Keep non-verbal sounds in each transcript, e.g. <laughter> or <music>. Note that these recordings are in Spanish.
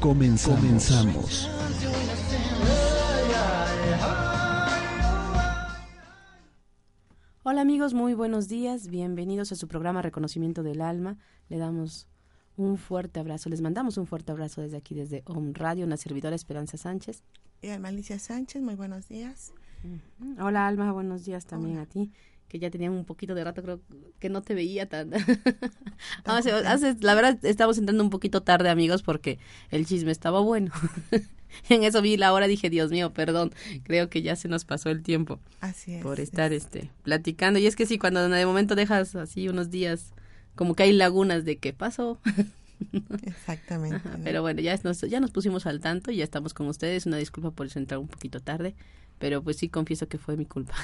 Comenzamos. Comenzamos. Hola amigos, muy buenos días. Bienvenidos a su programa Reconocimiento del Alma. Le damos un fuerte abrazo. Les mandamos un fuerte abrazo desde aquí, desde Home Radio, una servidora Esperanza Sánchez. Y Alma Alicia Sánchez, muy buenos días. Hola Alma, buenos días también a ti que ya tenía un poquito de rato, creo que no te veía tan... <laughs> la verdad, estamos entrando un poquito tarde, amigos, porque el chisme estaba bueno. <laughs> en eso vi la hora, dije, Dios mío, perdón, creo que ya se nos pasó el tiempo. Así es. Por estar este platicando. Y es que sí, cuando de momento dejas así unos días, como que hay lagunas de qué pasó. <laughs> Exactamente. Pero bueno, ya nos, ya nos pusimos al tanto y ya estamos con ustedes. Una disculpa por eso entrar un poquito tarde pero pues sí confieso que fue mi culpa.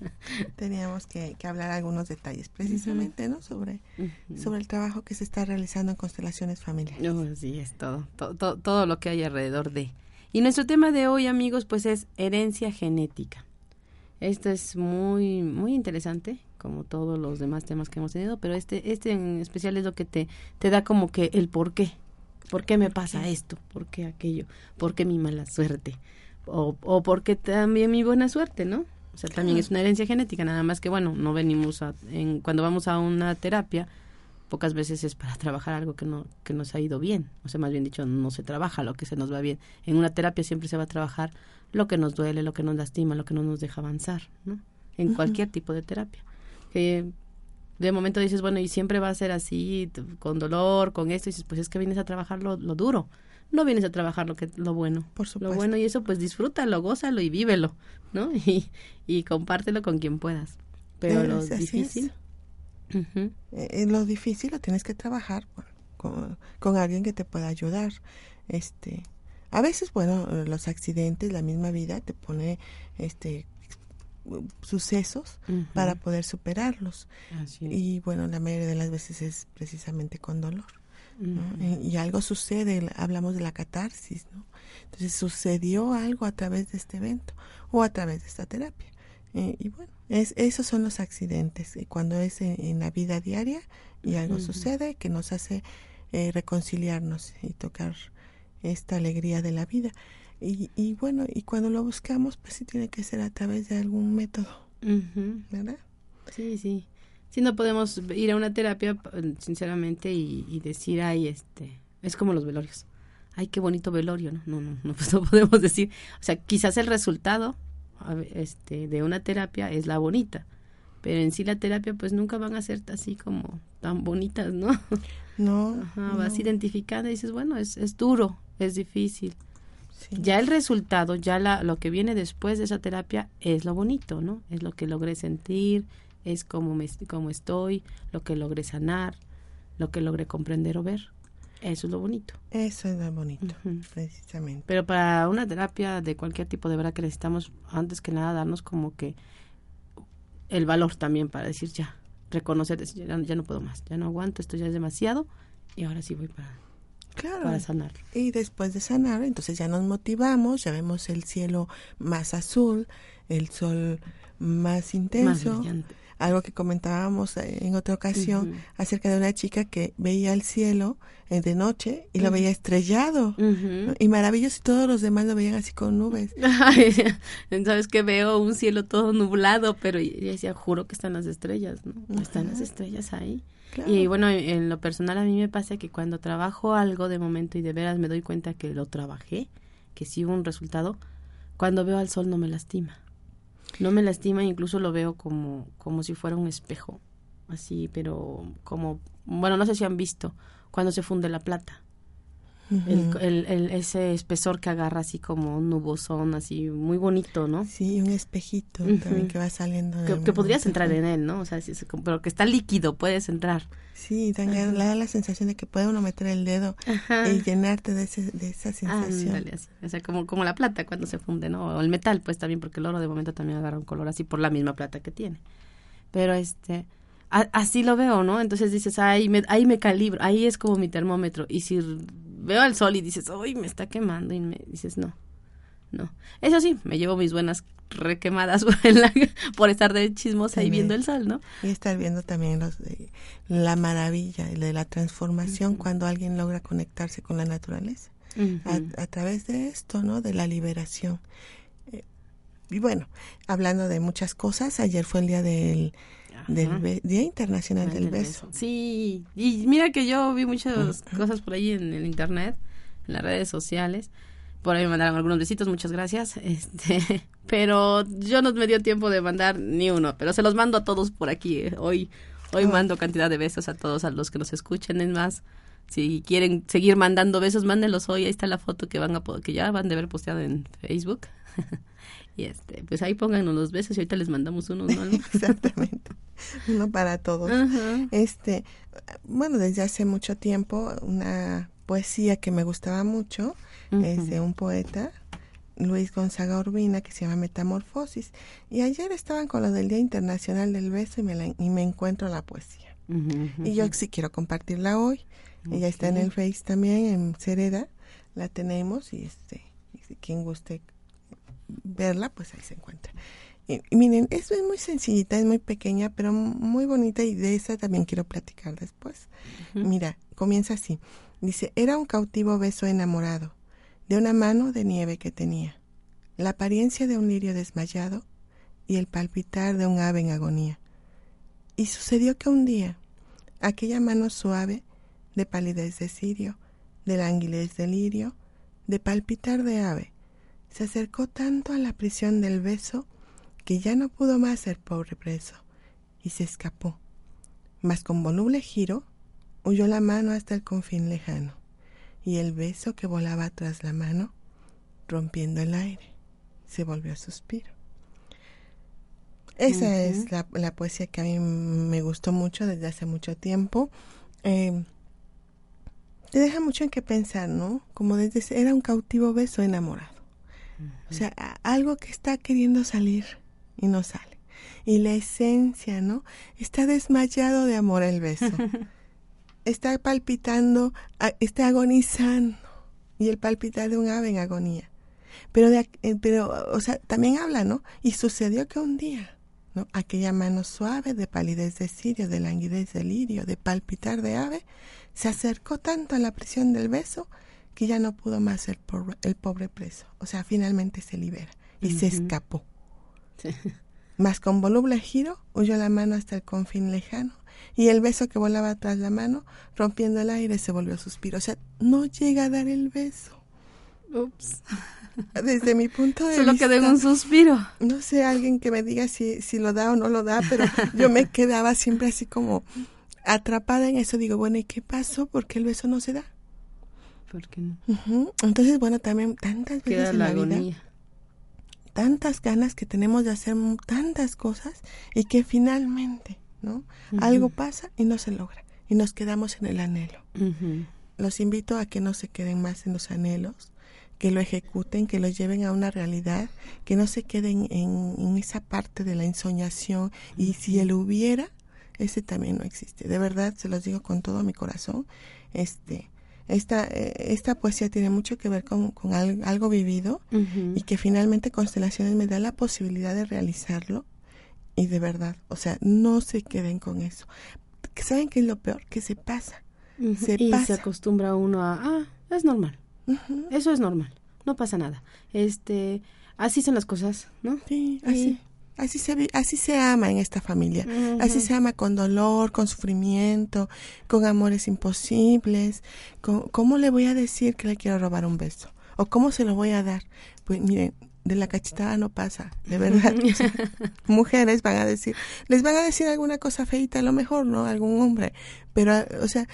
<laughs> Teníamos que, hablar algunos detalles precisamente, ¿no? Sobre, sobre el trabajo que se está realizando en constelaciones familiares. Oh, sí, es todo, todo, todo lo que hay alrededor de. Y nuestro tema de hoy, amigos, pues es herencia genética. Esto es muy, muy interesante, como todos los demás temas que hemos tenido, pero este, este en especial es lo que te, te da como que el por qué. ¿Por qué me pasa esto? ¿Por qué aquello? ¿Por qué mi mala suerte? O, o porque también mi buena suerte, ¿no? O sea, también es una herencia genética, nada más que, bueno, no venimos a, en, cuando vamos a una terapia, pocas veces es para trabajar algo que no que nos ha ido bien, o sea, más bien dicho, no se trabaja lo que se nos va bien. En una terapia siempre se va a trabajar lo que nos duele, lo que nos lastima, lo que no nos deja avanzar, ¿no? En cualquier tipo de terapia. Que de momento dices, bueno, y siempre va a ser así, con dolor, con esto, y dices, pues es que vienes a trabajar lo, lo duro no vienes a trabajar lo que lo bueno. Por supuesto. Lo bueno y eso pues disfrútalo, gózalo y vívelo, ¿no? <laughs> Y, y compártelo con quien puedas. Pero lo difícil... Eh, lo difícil lo tienes que trabajar con, con, alguien que te pueda ayudar. Este, a veces, bueno, los accidentes, la misma vida te pone este sucesos para poder superarlos. Y bueno, la mayoría de las veces es precisamente con dolor. Y algo sucede, hablamos de la catarsis, ¿no? Entonces sucedió algo a través de este evento o a través de esta terapia. Eh, y bueno, es, esos son los accidentes, eh, cuando es en, la vida diaria y algo sucede que nos hace eh, reconciliarnos y tocar esta alegría de la vida. Y, y bueno, y cuando lo buscamos, pues sí tiene que ser a través de algún método, ¿verdad? Sí, sí si no podemos ir a una terapia, sinceramente, y, decir, ay, este, es como los velorios. Ay, qué bonito velorio, ¿no? No, no, no, <laughs> pues no podemos decir. O sea, quizás el resultado este, de una terapia es la bonita, pero en sí la terapia pues nunca van a ser así como tan bonitas, ¿no? <laughs> No. Ajá, vas identificando y dices, bueno, es, es duro, es difícil. Ya el resultado, ya la, lo que viene después de esa terapia es lo bonito, ¿no? Es lo que logré sentir, es como, me, como estoy, lo que logré sanar, lo que logré comprender o ver. Eso es lo bonito. Eso es lo bonito, precisamente. Pero para una terapia de cualquier tipo, de verdad que necesitamos, antes que nada, darnos como que el valor también para decir ya, reconocer, decir, ya, no puedo más, ya no aguanto, esto ya es demasiado y ahora sí voy para, claro. para sanar. Y después de sanar, entonces ya nos motivamos, ya vemos el cielo más azul, el sol más intenso. Más brillante algo que comentábamos eh, en otra ocasión acerca de una chica que veía el cielo eh, de noche y lo veía estrellado y maravilloso y todos los demás lo veían así con nubes. <laughs> <laughs> Sabes que veo un cielo todo nublado, pero y decía, juro que están las estrellas, ¿no? Están las estrellas ahí. Y bueno, en lo personal a mí me pasa que cuando trabajo algo de momento y de veras me doy cuenta que lo trabajé, que sí hubo un resultado, cuando veo al sol no me lastima. No me lastima, incluso lo veo como, como si fuera un espejo, así, pero como, bueno, no sé si han visto cuando se funde la plata el, el, ese espesor que agarra así como un nubosón, así muy bonito, ¿no? Sí, un espejito también que va saliendo. Que, podrías entrar en él, ¿no? O sea, pero que está líquido, puedes entrar. Sí, le da la sensación de que puede uno meter el dedo y llenarte de, ese, de esa sensación. O sea, como, como la plata cuando se funde, ¿no? O el metal, pues también, porque el oro de momento también agarra un color así por la misma plata que tiene. Pero este, así lo veo, ¿no? Entonces dices, ahí me, ahí me calibro, ahí es como mi termómetro. Y si veo al sol y dices, uy, me está quemando, y me dices, no, no. Eso sí, me llevo mis buenas requemadas <laughs> por estar de chismosa y viendo el sol, ¿no? Y estar viendo también los de la maravilla, de la transformación cuando alguien logra conectarse con la naturaleza. a, través de esto, ¿no? De la liberación. Eh, y bueno, hablando de muchas cosas, ayer fue el día del del Día Internacional del, beso. Sí, y mira que yo vi muchas cosas por ahí en el internet, en las redes sociales. Por ahí me mandaron algunos besitos, muchas gracias. <laughs> Este, pero yo no me dio tiempo de mandar ni uno, pero se los mando a todos por aquí. Eh. Hoy hoy mando cantidad de besos a todos a los que nos escuchen, es más si quieren seguir mandando besos, mándenlos hoy. Ahí está la foto que van a que ya van de ver posteado en Facebook. <laughs> y este, pues ahí pónganos los besos y ahorita les mandamos unos, ¿no? <laughs> Exactamente. Uno para todos. Este, bueno, desde hace mucho tiempo una poesía que me gustaba mucho es de un poeta Luis Gonzaga Urbina que se llama Metamorfosis y ayer estaban con lo del Día Internacional del Beso y me, y me encuentro la poesía. y yo sí quiero compartirla hoy. Ella está en el Face también, en Cereda, la tenemos y este, quien guste verla, pues ahí se encuentra. Y, miren, eso es muy sencillita, es muy pequeña, pero muy bonita y de esa también quiero platicar después. Mira, comienza así. Dice, era un cautivo beso enamorado, de una mano de nieve que tenía, la apariencia de un lirio desmayado y el palpitar de un ave en agonía. Y sucedió que un día, aquella mano suave, de palidez de cirio, de languidez de lirio, de palpitar de ave, se acercó tanto a la prisión del beso que ya no pudo más ser pobre preso, y se escapó. Mas con voluble giro huyó la mano hasta el confín lejano, y el beso que volaba tras la mano, rompiendo el aire, se volvió a suspiro. Esa es la, poesía que a mí me gustó mucho desde hace mucho tiempo. Eh, te deja mucho en qué pensar, ¿no? Como desde era un cautivo beso enamorado. O sea, algo que está queriendo salir y no sale. Y la esencia, ¿no? Está desmayado de amor el beso. <laughs> está palpitando, está agonizando. Y el palpitar de un ave en agonía. Pero, de, eh, pero, o sea, también habla, ¿no? Y sucedió que un día, ¿no? Aquella mano suave de palidez de cirio, de languidez de lirio, de palpitar de ave, se acercó tanto a la prisión del beso que ya no pudo más ser el pobre preso. O sea, finalmente se libera y se escapó. Más <laughs> con voluble giro, huyó la mano hasta el confín lejano y el beso que volaba tras la mano, rompiendo el aire, se volvió suspiro. O sea, no llega a dar el beso. Ups. Desde mi punto de vista. Solo quedó un suspiro. No sé, alguien que me diga si, si lo da o no lo da, pero yo me <laughs> quedaba siempre así como atrapada en eso. Digo, bueno, ¿y qué pasó? ¿Por qué el beso no se da? Entonces, bueno, también tantas veces en la, vida, tantas ganas que tenemos de hacer tantas cosas y que finalmente, ¿no? Algo pasa y no se logra y nos quedamos en el anhelo. Los invito a que no se queden más en los anhelos, que lo ejecuten, que lo lleven a una realidad, que no se queden en, en esa parte de la ensoñación y si él hubiera, ese también no existe. De verdad, se los digo con todo mi corazón. Este, esta, eh, esta poesía tiene mucho que ver con, con algo, vivido y que finalmente Constelaciones me da la posibilidad de realizarlo y de verdad, o sea, no se queden con eso. ¿Saben qué es lo peor? Que se pasa. Se y se acostumbra uno a, ah, es normal. Eso es normal. No pasa nada. Este, así son las cosas, ¿no? Sí, así. Así se, así se ama en esta familia. Así se ama con dolor, con sufrimiento, con amores imposibles. ¿Cómo le voy a decir que le quiero robar un beso? ¿O cómo se lo voy a dar? Pues miren, de la cachetada no pasa, de verdad. <laughs> <laughs> mujeres van a decir, les van a decir alguna cosa feita a lo mejor, ¿no? Algún hombre, pero, o sea,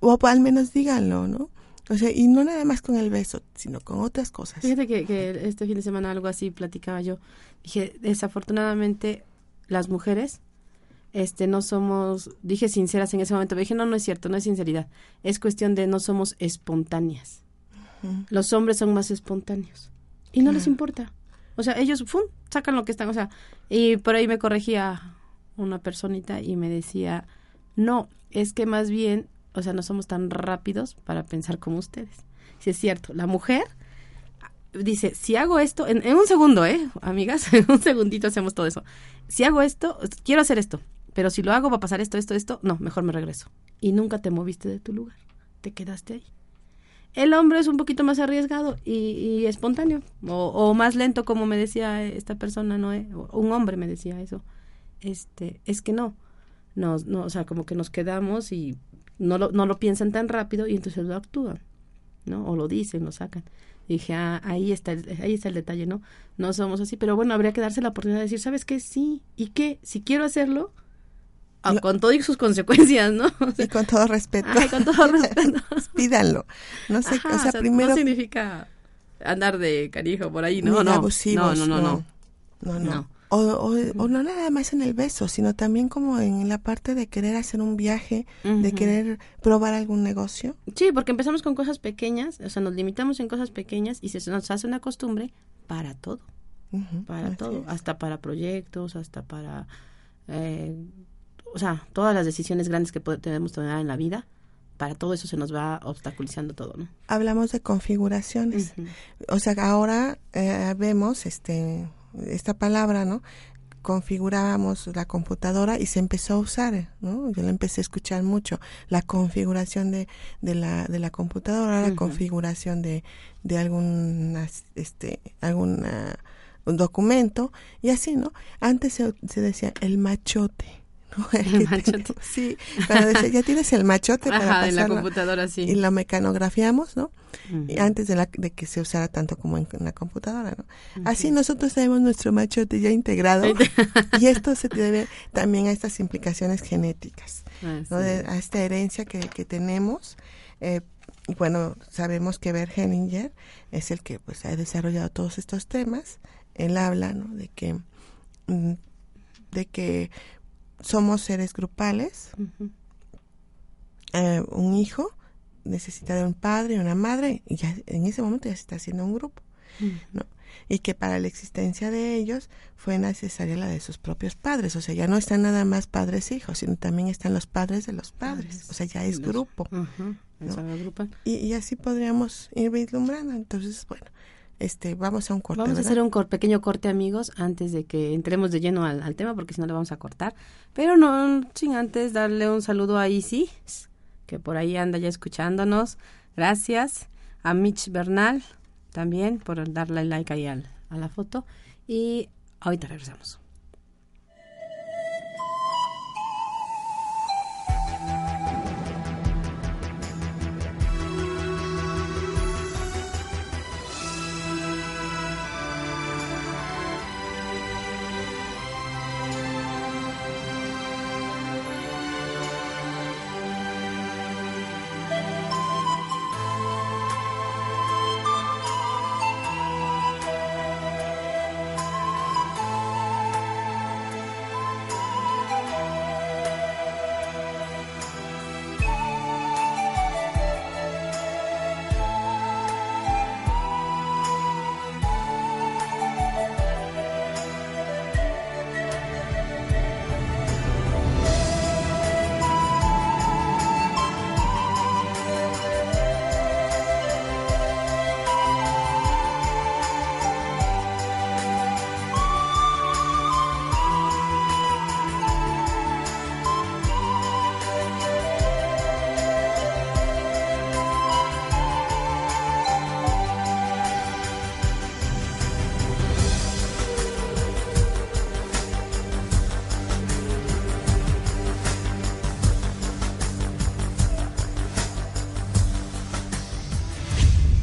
o al menos díganlo, ¿no? O sea, y no nada más con el beso, sino con otras cosas. Fíjate que, que este fin de semana algo así platicaba yo. Dije, desafortunadamente, las mujeres este no somos dije sinceras en ese momento dije no no es cierto no es sinceridad. Es cuestión de no somos espontáneas. Los hombres son más espontáneos. Y no les importa. O sea ellos ¡fum! sacan lo que están. O sea y por ahí me corregía una personita y me decía no es que más bien o sea no somos tan rápidos para pensar como ustedes si es cierto la mujer dice, si hago esto, en, un segundo, ¿eh? Amigas, <laughs> en un segundito hacemos todo eso. Si hago esto, quiero hacer esto pero si lo hago va a pasar esto, esto, esto, no, mejor me regreso. Y nunca te moviste de tu lugar, te quedaste ahí. El hombre es un poquito más arriesgado y, espontáneo, o, más lento, como me decía esta persona, ¿no? un hombre me decía eso. Este, es que no, no, no, o sea, como que nos quedamos y no lo, no lo piensan tan rápido y entonces lo actúan, ¿no? O lo dicen, lo sacan. dije, ah, ahí está, el, ahí está el detalle, ¿no? No somos así, pero bueno, habría que darse la oportunidad de decir, ¿sabes qué? Sí, ¿y qué? Si quiero hacerlo, Ah, con todo y sus consecuencias, ¿no? <laughs> y con todo respeto. con todo respeto. <laughs> Pídanlo. No sé, o sea, primero... No significa andar de carijo por ahí, no, no. Abusivos, no, no, no, no. no. O, o, no nada más en el beso, sino también como en la parte de querer hacer un viaje, de querer probar algún negocio. Sí, porque empezamos con cosas pequeñas, o sea, nos limitamos en cosas pequeñas y se nos hace una costumbre para todo. para todo, hasta para proyectos, hasta para eh, o sea, todas las decisiones grandes que podemos tomar en la vida, para todo eso se nos va obstaculizando todo, ¿no? Hablamos de configuraciones. O sea, ahora eh, vemos este esta palabra, ¿no? configurábamos la computadora y se empezó a usar, ¿no? Yo la empecé a escuchar mucho, la configuración de, de, la, de la computadora, la configuración de, de algún, este, algún un documento y así, ¿no? Antes se, se decía el machote, <laughs> <laughs> sí, ya tienes el machote para en la computadora, sí. Y lo mecanografiamos, ¿no? antes de, la, de que se usara tanto como en, la computadora, ¿no? Así nosotros tenemos nuestro machote ya integrado y esto se debe también a estas implicaciones genéticas, ¿no? a esta herencia que, que tenemos. Eh, bueno, sabemos que Bert Hellinger es el que pues ha desarrollado todos estos temas. Él habla, ¿no? De que mm, de que somos seres grupales. Eh, un hijo necesita de un padre y una madre, y ya en ese momento ya se está haciendo un grupo. ¿no? Y que para la existencia de ellos fue necesaria la de sus propios padres. O sea, ya no están nada más padres e hijos, sino también están los padres de los padres. O sea, ya es grupo. y, y, así podríamos ir vislumbrando. Entonces, bueno, este, vamos a un corte. Vamos a hacer un pequeño corte, amigos, antes de que entremos de lleno al, tema, porque si no le vamos a cortar. Pero no, sin antes darle un saludo a Isi, que por ahí anda ya escuchándonos. Gracias. A Mitch Bernal, también, por darle like ahí al, a la foto. Y ahorita regresamos.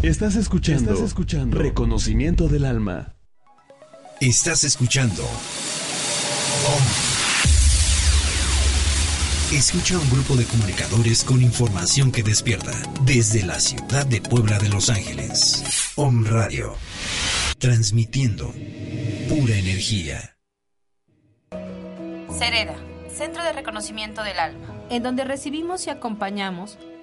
Estás escuchando, Estás escuchando Reconocimiento del Alma. Estás escuchando. Escucha un grupo de comunicadores con información que despierta desde la ciudad de Puebla de Los Ángeles. Om Radio. Transmitiendo pura energía. Cereda, Centro de Reconocimiento del Alma, en donde recibimos y acompañamos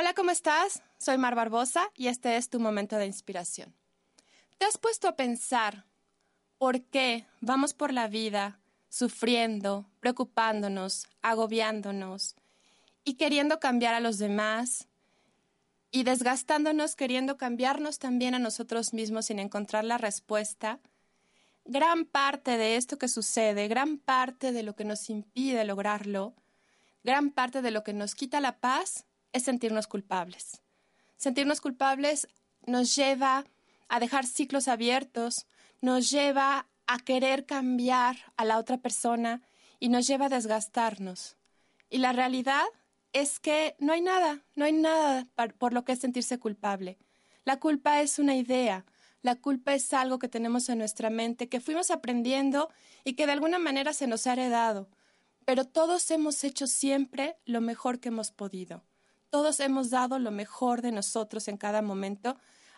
Hola, ¿cómo estás? Soy Mar Barbosa y este es tu momento de inspiración. ¿Te has puesto a pensar por qué vamos por la vida sufriendo, preocupándonos, agobiándonos y queriendo cambiar a los demás y desgastándonos queriendo cambiarnos también a nosotros mismos sin encontrar la respuesta? Gran parte de esto que sucede, gran parte de lo que nos impide lograrlo, gran parte de lo que nos quita la paz, es sentirnos culpables. Sentirnos culpables nos lleva a dejar ciclos abiertos, nos lleva a querer cambiar a la otra persona y nos lleva a desgastarnos. Y la realidad es que no hay nada, no hay nada por lo que sentirse culpable. La culpa es una idea, la culpa es algo que tenemos en nuestra mente, que fuimos aprendiendo y que de alguna manera se nos ha heredado. Pero todos hemos hecho siempre lo mejor que hemos podido. Todos hemos dado lo mejor de nosotros en cada momento,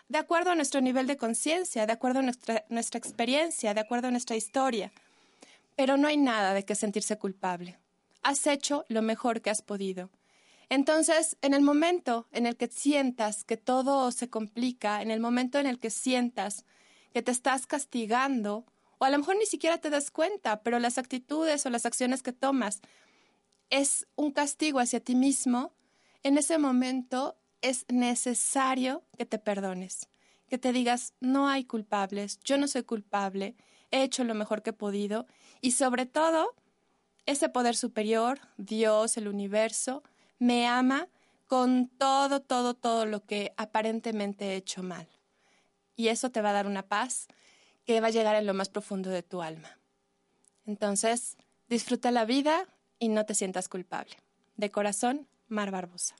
de acuerdo a nuestro nivel de conciencia, de acuerdo a nuestra, experiencia, de acuerdo a nuestra historia. Pero no hay nada de que sentirse culpable. Has hecho lo mejor que has podido. Entonces, en el momento en el que sientas que todo se complica, en el momento en el que sientas que te estás castigando, o a lo mejor ni siquiera te das cuenta, pero las actitudes o las acciones que tomas es un castigo hacia ti mismo, en ese momento es necesario que te perdones, que te digas, no hay culpables, yo no soy culpable, he hecho lo mejor que he podido y sobre todo, ese poder superior, Dios, el universo, me ama con todo, todo, todo lo que aparentemente he hecho mal. Y eso te va a dar una paz que va a llegar en lo más profundo de tu alma. Entonces, disfruta la vida y no te sientas culpable. De corazón, Mar Barbosa.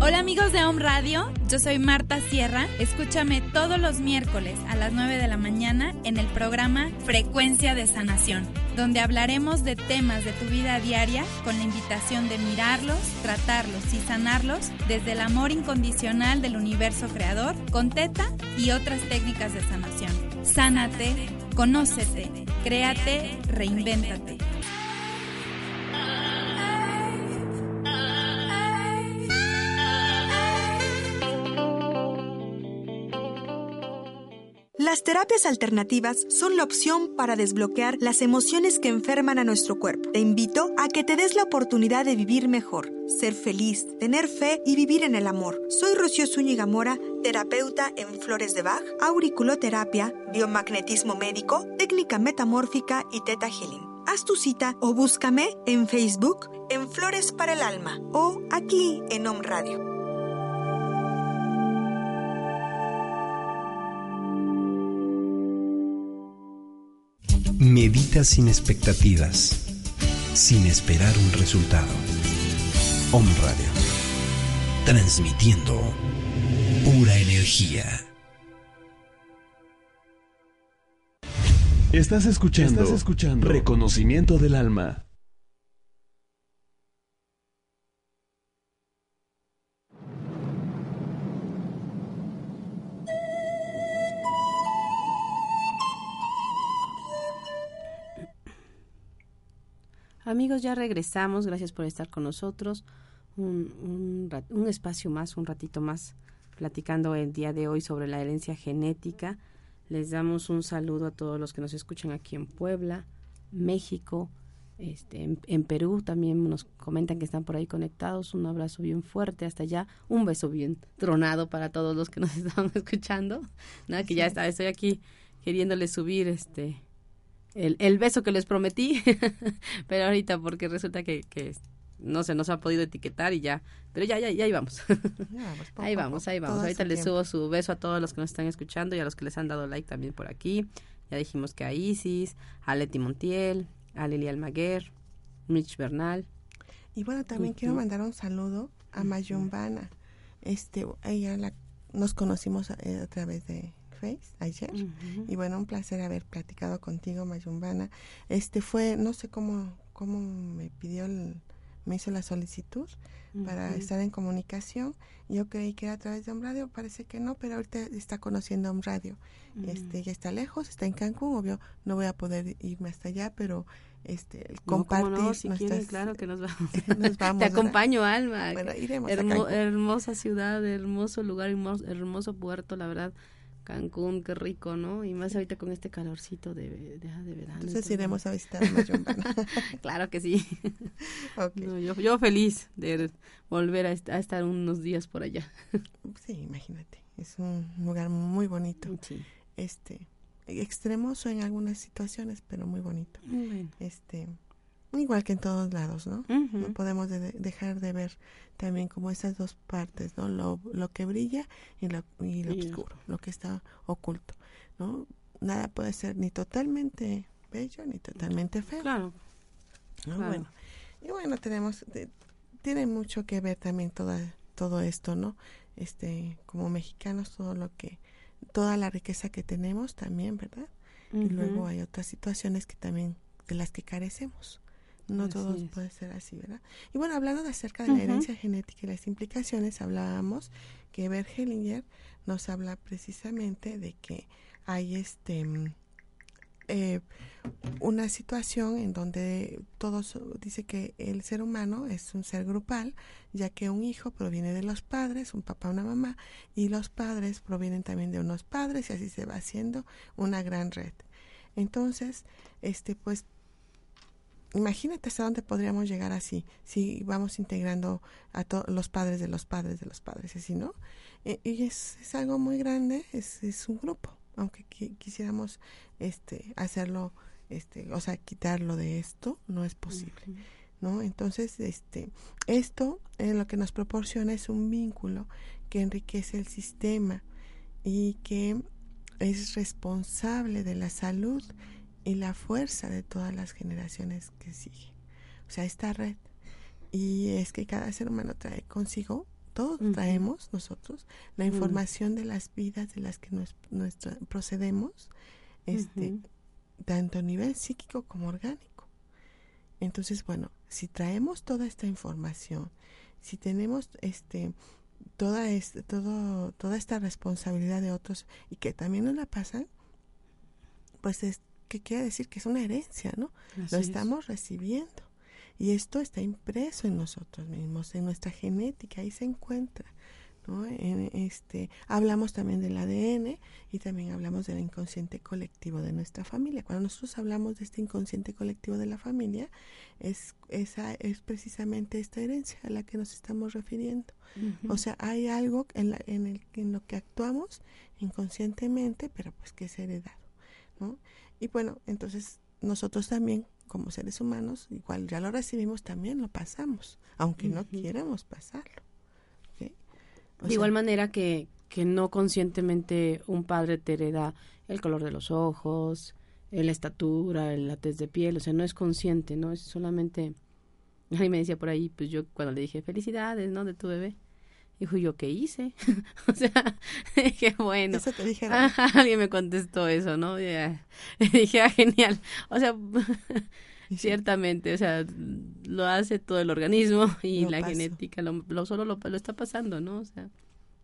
Hola amigos de Home Radio, yo soy Marta Sierra. Escúchame todos los miércoles a las 9 de la mañana en el programa Frecuencia de Sanación, donde hablaremos de temas de tu vida diaria con la invitación de mirarlos, tratarlos y sanarlos desde el amor incondicional del universo creador, con teta y otras técnicas de sanación. Sánate, conócete, créate, reinvéntate. Las terapias alternativas son la opción para desbloquear las emociones que enferman a nuestro cuerpo. Te invito a que te des la oportunidad de vivir mejor, ser feliz, tener fe y vivir en el amor. Soy Rocío Zúñiga Mora, terapeuta en flores de Bach, auriculoterapia, biomagnetismo médico, técnica metamórfica y teta healing. Haz tu cita o búscame en Facebook en Flores para el Alma o aquí en Home Radio. Medita sin expectativas, sin esperar un resultado. Om Radio, transmitiendo pura energía. Estás escuchando, Estás escuchando Reconocimiento del Alma. Amigos, ya regresamos. Gracias por estar con nosotros. Un, espacio más, un ratito más, platicando el día de hoy sobre la herencia genética. Les damos un saludo a todos los que nos escuchan aquí en Puebla, México, este, en, Perú también nos comentan que están por ahí conectados. Un abrazo bien fuerte hasta allá. Un beso bien tronado para todos los que nos <laughs> están escuchando. Nada, que ya está, estoy aquí queriéndoles subir este el, el beso que les prometí. <laughs> Pero ahorita porque resulta que, que no se nos ha podido etiquetar y ya, pero ya, ya, ya ahí vamos. ahí vamos, ahí vamos. Ahorita les subo su beso a todos los que nos están escuchando y a los que les han dado like también por aquí. Ya dijimos que a Isis, a Leti Montiel, a Lili Almaguer, Mitch Bernal. Y bueno, también quiero mandar un saludo a Mayumbana. Este, ella la, nos conocimos eh, a, través de Face ayer. Y bueno, un placer haber platicado contigo, Mayumbana. Este fue, no sé cómo, cómo me pidió el, me hizo la solicitud para estar en comunicación. Yo creí que era a través de un radio, parece que no, pero ahorita está conociendo un radio. Este ya está lejos, está en Cancún, obvio, no voy a poder irme hasta allá, pero este el compartir si claro que nos <laughs> vamos. <laughs> Te acompaño, Alma. Bueno, iremos hermosa ciudad, hermoso lugar, hermoso puerto, la verdad Cancún, qué rico, ¿no? Y más ahorita con este calorcito de, de, de verano. Entonces iremos a visitar a <laughs> claro que sí. <laughs> yo, yo feliz de volver a, estar unos días por allá. <laughs> sí, imagínate. Es un lugar muy bonito. Sí. Este, extremoso en algunas situaciones, pero muy bonito. Este, igual que en todos lados, ¿no? No podemos dejar de ver también como esas dos partes, ¿no? Lo, lo que brilla y lo, y lo oscuro, lo que está oculto, ¿no? Nada puede ser ni totalmente bello ni totalmente feo. Claro. Bueno, y bueno, tenemos, tiene mucho que ver también toda, todo esto, ¿no? Este, como mexicanos, todo lo que, toda la riqueza que tenemos también, ¿verdad? Y luego hay otras situaciones que también, de las que carecemos. No todo puede ser así, ¿verdad? Y bueno, hablando de acerca de la herencia genética y las implicaciones, hablábamos que Bert Hellinger nos habla precisamente de que hay este mm, eh, una situación en donde todos dice que el ser humano es un ser grupal, ya que un hijo proviene de los padres, un papá, una mamá, y los padres provienen también de unos padres, y así se va haciendo una gran red. Entonces, este, pues imagínate hasta dónde podríamos llegar así, si vamos integrando a todos los padres de los padres de los padres, así, ¿no? Eh, y es, es, algo muy grande, es, es un grupo, aunque quisiéramos este, hacerlo, este, o sea, quitarlo de esto, no es posible, ¿no? Entonces, este, esto eh, lo que nos proporciona es un vínculo que enriquece el sistema y que es responsable de la salud y la fuerza de todas las generaciones que siguen. O sea, esta red. Y es que cada ser humano trae consigo, todos traemos nosotros, la información de las vidas de las que nos, procedemos, este, tanto a nivel psíquico como orgánico. Entonces, bueno, si traemos toda esta información, si tenemos este toda este, todo, toda esta responsabilidad de otros y que también nos la pasan, pues es, que quiere decir que es una herencia, ¿no? Lo estamos recibiendo. Y esto está impreso en nosotros mismos, en nuestra genética, ahí se encuentra. ¿no? En este, hablamos también del ADN y también hablamos del inconsciente colectivo de nuestra familia. Cuando nosotros hablamos de este inconsciente colectivo de la familia, es, esa es precisamente esta herencia a la que nos estamos refiriendo. O sea, hay algo en, en, el, en lo que actuamos inconscientemente, pero pues que es heredado. ¿no? Y bueno, entonces nosotros también, como seres humanos, igual ya lo recibimos, también lo pasamos, aunque no quieramos pasarlo. De igual manera que, que no conscientemente un padre te hereda el color de los ojos, la estatura, la tez de piel, o sea, no es consciente, ¿no? Es solamente... <laughs> Alguien me decía por ahí, pues yo cuando le dije felicidades, ¿no? De tu bebé, Dijo, ¿yo qué hice? <laughs> o sea, <laughs> dije, bueno. Eso te dije. alguien me contestó eso, ¿no? <laughs> dije, ah, genial. O sea, ciertamente, o sea, lo hace todo el organismo y la genética lo, solo lo, está pasando, ¿no? O sea,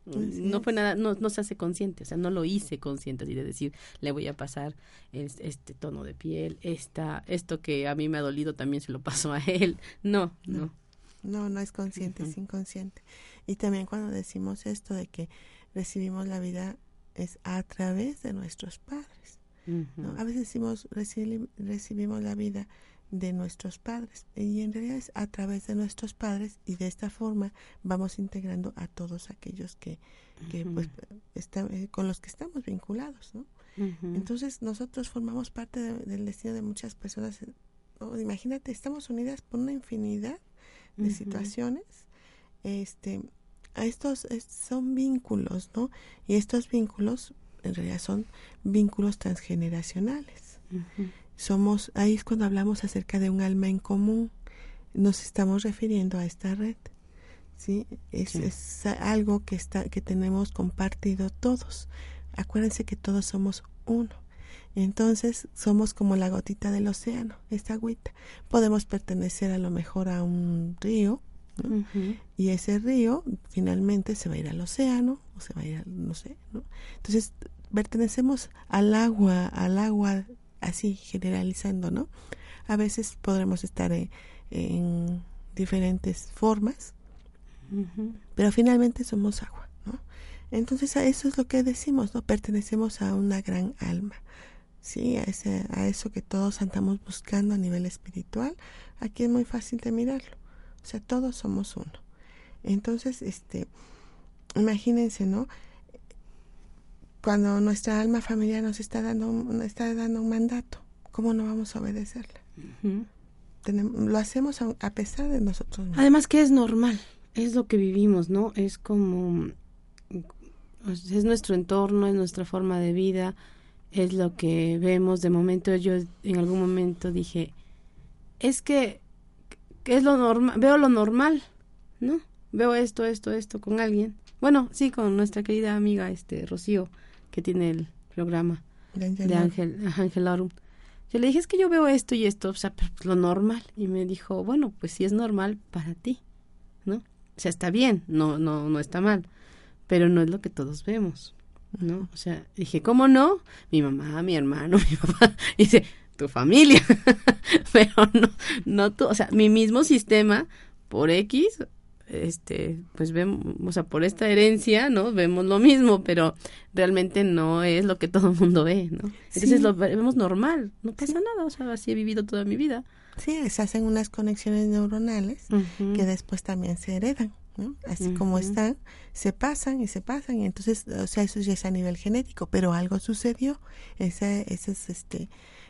no fue nada, no, no se hace consciente, o sea, no lo hice consciente así de decir, le voy a pasar este, tono de piel, esta, esto que a mí me ha dolido también se lo paso a él. No, no. No, no, es consciente, es inconsciente. Y también cuando decimos esto de que recibimos la vida es a través de nuestros padres. A veces decimos, recibimos la vida de nuestros padres y en realidad es a través de nuestros padres y de esta forma vamos integrando a todos aquellos que, que pues eh, con los que estamos vinculados ¿no? entonces nosotros formamos parte del destino de muchas personas imagínate estamos unidas por una infinidad de situaciones este estos son vínculos no y estos vínculos en realidad son vínculos transgeneracionales somos, ahí es cuando hablamos acerca de un alma en común, nos estamos refiriendo a esta red. ¿sí? Es, algo que, está, que tenemos compartido todos. Acuérdense que todos somos uno. Entonces somos como la gotita del océano, esta agüita. Podemos pertenecer a lo mejor a un río, y ese río finalmente se va a ir al océano, o se va a ir, no sé, ¿no? Entonces pertenecemos al agua, al agua así generalizando, ¿no? A veces podremos estar en, diferentes formas, pero finalmente somos agua, ¿no? Entonces a eso es lo que decimos, ¿no? Pertenecemos a una gran alma, ¿sí? A, ese, a eso que todos andamos buscando a nivel espiritual, aquí es muy fácil de mirarlo, o sea, todos somos uno. Entonces, este, imagínense, ¿no? cuando nuestra alma familiar nos está dando, un, está dando un mandato, ¿cómo no vamos a obedecerla? lo hacemos a, pesar de nosotros mismos. Además que es normal, es lo que vivimos, ¿no? Es como, es nuestro entorno, es nuestra forma de vida, es lo que vemos. De momento yo en algún momento dije, es que, que es lo normal, veo lo normal, ¿no? Veo esto, esto, esto con alguien. Bueno, sí, con nuestra querida amiga este Rocío que tiene el programa de Ángel, Ángel Arum. Yo le dije, es que yo veo esto y esto, o sea, pues, lo normal. Y me dijo, bueno, pues sí es normal para ti, ¿no? O sea, está bien, no, no, no está mal, pero no es lo que todos vemos, ¿no? O sea, dije, ¿cómo no? Mi mamá, mi hermano, <laughs> mi papá, dice, tu familia, <laughs> pero no, no tú, o sea, mi mismo sistema por X este, pues vemos, o sea, por esta herencia, ¿no? Vemos lo mismo, pero realmente no es lo que <laughs> todo el mundo ve, ¿no? Entonces lo vemos normal, no pasa nada, o sea, así he vivido toda mi vida. Sí, se hacen unas conexiones neuronales que después también se heredan, ¿no? Así como están, se pasan y se pasan, y entonces, o sea, eso ya es a nivel genético, pero algo sucedió, ese, ese es este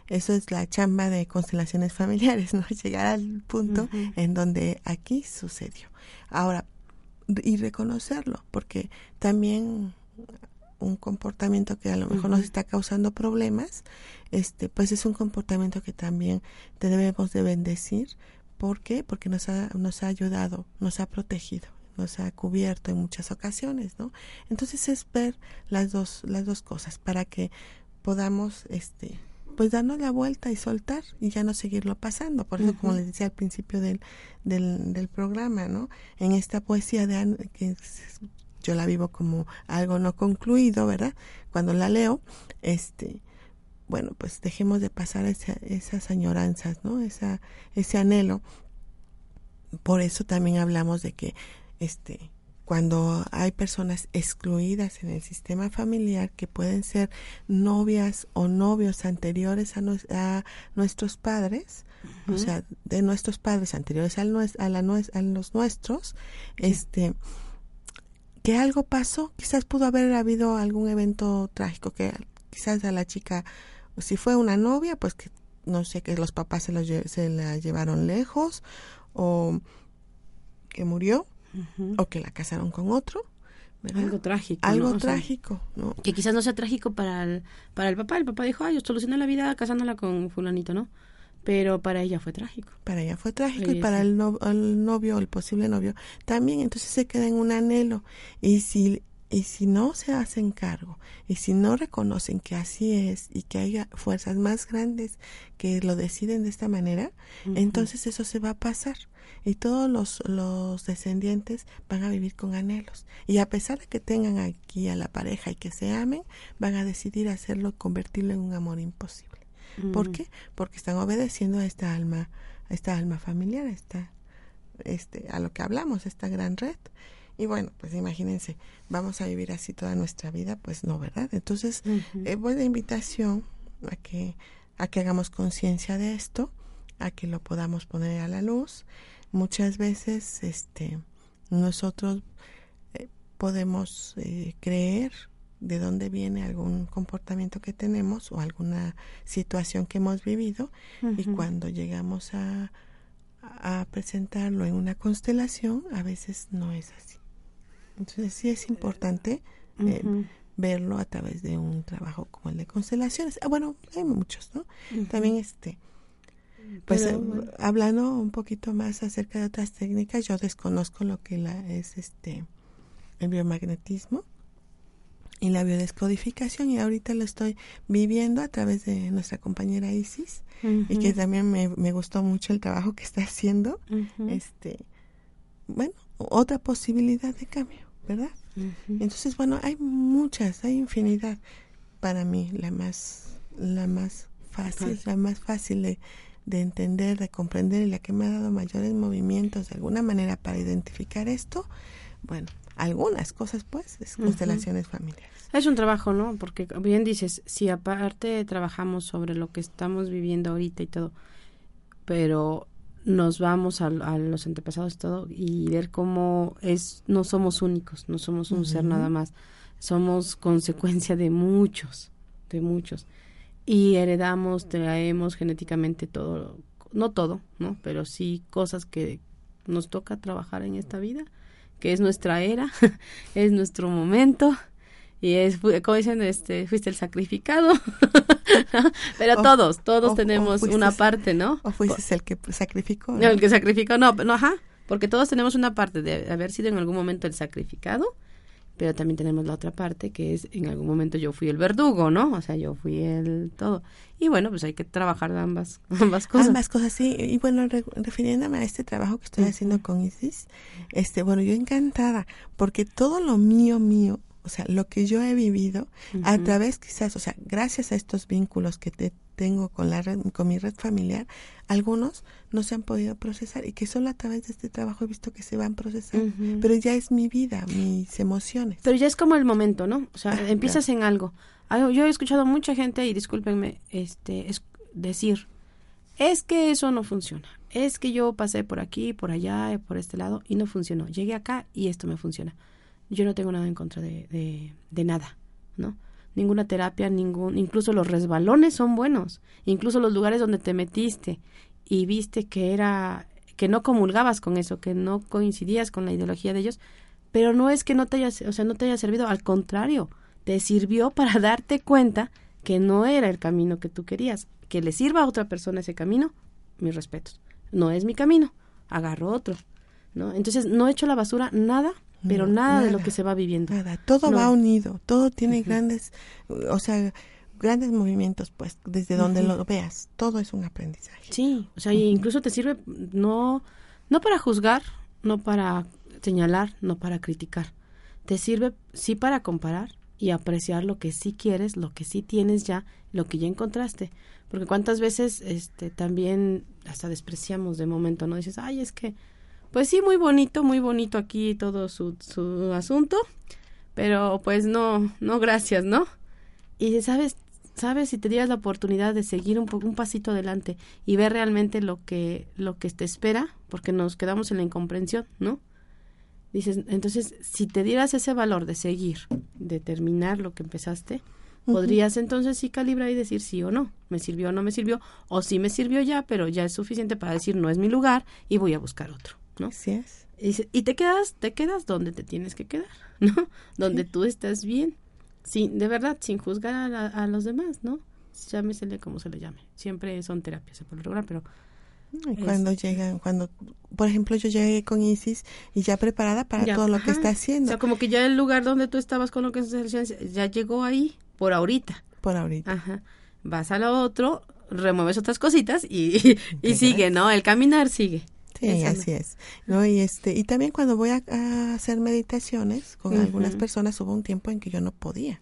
eso es la chamba de constelaciones <laughs> familiares, ¿no? Llegar al punto en donde aquí sucedió. Ahora, y reconocerlo, porque también un comportamiento que a lo mejor nos está causando problemas, este, pues es un comportamiento que también te debemos de bendecir. ¿Por qué? Porque nos ha, nos ha ayudado, nos ha protegido, nos ha cubierto en muchas ocasiones, ¿no? Entonces es ver las dos, las dos cosas para que podamos, este, pues darnos la vuelta y soltar y ya no seguirlo pasando. Por eso, como les decía al principio del, del, del programa, ¿no? En esta poesía de que yo la vivo como algo no concluido, ¿verdad? Cuando la leo, este, bueno, pues dejemos de pasar esa, esas añoranzas, ¿no? Esa, ese anhelo. Por eso también hablamos de que, este, cuando hay personas excluidas en el sistema familiar que pueden ser novias o novios anteriores a, nuestros padres, o sea, de nuestros padres anteriores al a, la, a los nuestros, este que algo pasó, quizás pudo haber habido algún evento trágico que quizás a la chica si fue una novia, pues que no sé que los papás se, se la llevaron lejos o que murió o que la casaron con otro. Algo trágico. Algo trágico, ¿no? Que quizás no sea trágico para el, para el papá. El papá dijo, ay, yo solucioné la vida casándola con fulanito, ¿no? Pero para ella fue trágico. Para ella fue trágico y para el, no, el novio, el posible novio, también. Entonces se queda en un anhelo. Y si y si no se hacen cargo, y si no reconocen que así es y que haya fuerzas más grandes que lo deciden de esta manera, entonces eso se va a pasar y todos los, los descendientes van a vivir con anhelos. Y a pesar de que tengan aquí a la pareja y que se amen, van a decidir hacerlo, convertirlo en un amor imposible. ¿Por qué? Porque están obedeciendo a esta alma, a esta alma familiar, a esta, este, a lo que hablamos, esta gran red. Y bueno, pues imagínense, vamos a vivir así toda nuestra vida, pues no, ¿verdad? Entonces, uh buena invitación a que, a que hagamos conciencia de esto, a que lo podamos poner a la luz. Muchas veces, este, nosotros eh, podemos eh, creer de dónde viene algún comportamiento que tenemos o alguna situación que hemos vivido y cuando llegamos a, a presentarlo en una constelación a veces no es así entonces sí es importante eh, verlo a través de un trabajo como el de constelaciones. Ah, bueno, hay muchos, ¿no? También este, pues eh, hablando un poquito más acerca de otras técnicas, yo desconozco lo que la, es este el biomagnetismo y la biodescodificación y ahorita lo estoy viviendo a través de nuestra compañera Isis y que también me, me, gustó mucho el trabajo que está haciendo. Este, bueno, otra posibilidad de cambio. ¿Verdad? Entonces, bueno, hay muchas, hay infinidad. Para mí, la más, la más fácil, la más fácil de, de entender, de comprender y la que me ha dado mayores movimientos de alguna manera para identificar esto, bueno, algunas cosas pues, es constelaciones familiares. Es un trabajo, ¿no? Porque bien dices, si aparte trabajamos sobre lo que estamos viviendo ahorita y todo, pero nos vamos a, los antepasados todo y ver cómo es no somos únicos no somos un ser nada más somos consecuencia de muchos de muchos. Y heredamos traemos genéticamente todo no todo no pero sí cosas que nos toca trabajar en esta vida que es nuestra era <laughs> es nuestro momento y es como dicen este fuiste el sacrificado. <laughs> Pero todos todos tenemos una parte no o fuiste el que sacrificó ¿no? el que sacrificó no no ajá. Porque todos tenemos una parte de haber sido en algún momento el sacrificado pero también tenemos la otra parte que es en algún momento yo fui el verdugo no o sea yo fui el todo. Y bueno pues hay que trabajar ambas <laughs> ambas cosas. Ambas cosas sí. Y bueno refiriéndome a este trabajo que estoy haciendo con Isis este bueno yo encantada porque todo lo mío mío o sea, lo que yo he vivido a través quizás, o sea, gracias a estos vínculos que te tengo con la red, con mi red familiar, algunos no se han podido procesar y que solo a través de este trabajo he visto que se van a procesar. Pero ya es mi vida, mis emociones. Pero ya es como el momento, ¿no? O sea, ah, empiezas en algo. Yo he escuchado mucha gente y discúlpenme, este, es decir, es que eso no funciona. Es que yo pasé por aquí, por allá, por este lado y no funcionó. Llegué acá y esto me funciona yo no tengo nada en contra de, de, nada, ¿no? Ninguna terapia, ningún, incluso los resbalones son buenos, incluso los lugares donde te metiste y viste que era, que no comulgabas con eso, que no coincidías con la ideología de ellos, pero no es que no te haya, o sea, no te haya servido, al contrario, te sirvió <laughs> para darte cuenta que no era el camino que tú querías, que le sirva a otra persona ese camino, mis respetos. No es mi camino, agarro otro, ¿no? Entonces, no he hecho la basura nada pero nada, de lo que se va viviendo. Nada, todo va unido, todo tiene grandes, o sea, grandes movimientos, pues, desde donde lo veas, todo es un aprendizaje. Sí, o sea, incluso te sirve no, no para juzgar, no para señalar, no para criticar, te sirve sí para comparar y apreciar lo que sí quieres, lo que sí tienes ya, lo que ya encontraste. Porque cuántas veces este también hasta despreciamos de momento, ¿no? Dices, ay, es que pues sí, muy bonito, muy bonito aquí todo su, su asunto, pero pues no, no gracias, ¿no? Y sabes, sabes si te dieras la oportunidad de seguir un, un pasito adelante y ver realmente lo que, lo que te espera, porque nos quedamos en la incomprensión, ¿no? Dices, entonces, si te dieras ese valor de seguir, de terminar lo que empezaste, podrías entonces sí calibrar y decir sí o no, me sirvió o no me sirvió, o sí me sirvió ya, pero ya es suficiente para decir no es mi lugar y voy a buscar otro. ¿No? Así es. Y, te quedas, te quedas donde te tienes que quedar, <laughs> ¿no? Donde tú estás bien, sin, de verdad, sin juzgar a, los demás, ¿no? Llámesele como se le llame. Siempre son terapias, lograr, pero... cuando llegan, cuando, por ejemplo, yo llegué con Isis y ya preparada para todo lo que está haciendo. O sea, como que ya el lugar donde tú estabas con lo que es ya llegó ahí, por ahorita. Por ahorita. Ajá. Vas a lo otro, remueves otras cositas y, <laughs> y sigue, ¿no? El caminar sigue. Sí, así es. ¿no? Y, este, y también cuando voy a, hacer meditaciones con algunas personas hubo un tiempo en que yo no podía.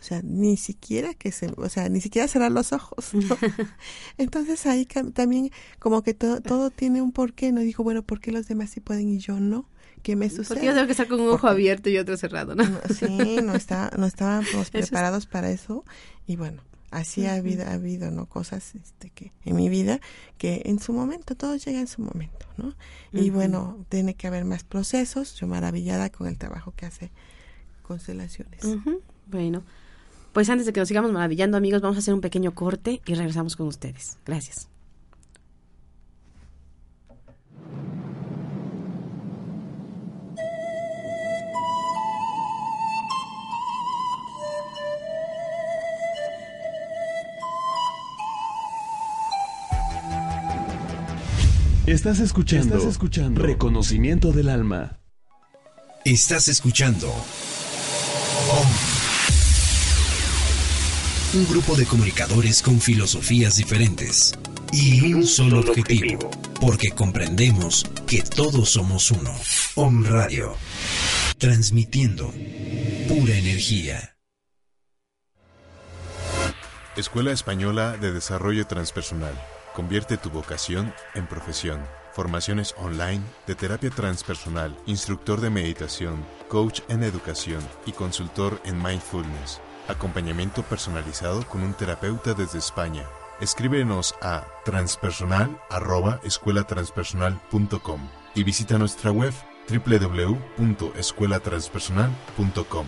O sea, ni siquiera que se, o sea, ni siquiera cerrar los ojos. <laughs> Entonces ahí también como que todo, todo tiene un porqué. No digo, bueno, ¿por qué los demás sí pueden y yo no? que me sucede. Porque yo tengo que estar con un ojo abierto y otro cerrado, ¿no? Sí, no, está, no estábamos <laughs> preparados para eso y bueno, así ha habido, ha habido no cosas este que en mi vida que en su momento todo llega en su momento no y bueno tiene que haber más procesos. Yo maravillada con el trabajo que hace constelaciones. Bueno pues antes de que nos sigamos maravillando amigos vamos a hacer un pequeño corte y regresamos con ustedes. Gracias Estás escuchando, Estás escuchando Reconocimiento del Alma. Estás escuchando Un grupo de comunicadores con filosofías diferentes y un solo objetivo, porque comprendemos que todos somos uno. Om Radio, transmitiendo pura energía. Escuela Española de Desarrollo Transpersonal Convierte tu vocación en profesión. Formaciones online de terapia transpersonal, instructor de meditación, coach en educación y consultor en mindfulness. Acompañamiento personalizado con un terapeuta desde España. Escríbenos a transpersonal@escuelatranspersonal.com y visita nuestra web www.escuelatranspersonal.com.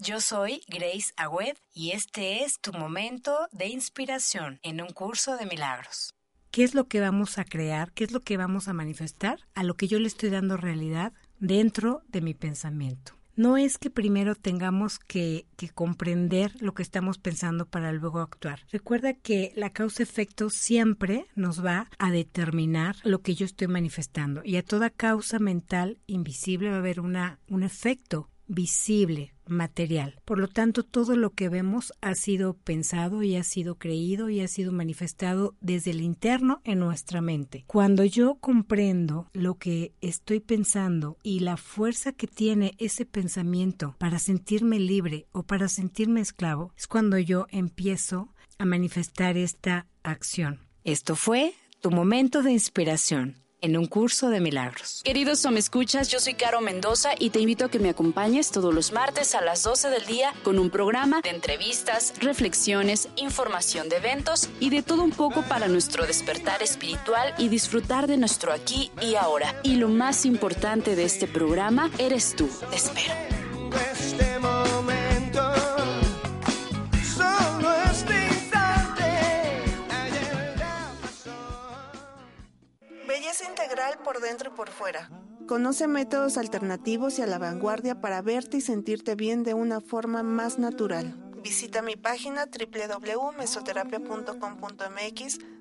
Yo soy Grace Agüed y este es tu momento de inspiración en un curso de milagros. ¿Qué es lo que vamos a crear? ¿Qué es lo que vamos a manifestar? A lo que yo le estoy dando realidad dentro de mi pensamiento. No es que primero tengamos que, que comprender lo que estamos pensando para luego actuar. Recuerda que la causa-efecto siempre nos va a determinar lo que yo estoy manifestando y a toda causa mental invisible va a haber una, un efecto visible, material. Por lo tanto, todo lo que vemos ha sido pensado y ha sido creído y ha sido manifestado desde el interno en nuestra mente. Cuando yo comprendo lo que estoy pensando y la fuerza que tiene ese pensamiento para sentirme libre o para sentirme esclavo, es cuando yo empiezo a manifestar esta acción. Esto fue tu momento de inspiración en un curso de milagros. Queridos me escuchas, yo soy Caro Mendoza y te invito a que me acompañes todos los martes a las 12 del día con un programa de entrevistas, reflexiones, información de eventos y de todo un poco para nuestro despertar espiritual y disfrutar de nuestro aquí y ahora. Y lo más importante de este programa eres tú. Te espero. Por dentro y por fuera. Conoce métodos alternativos y a la vanguardia para verte y sentirte bien de una forma más natural. Visita mi página www.mesoterapia.com.mx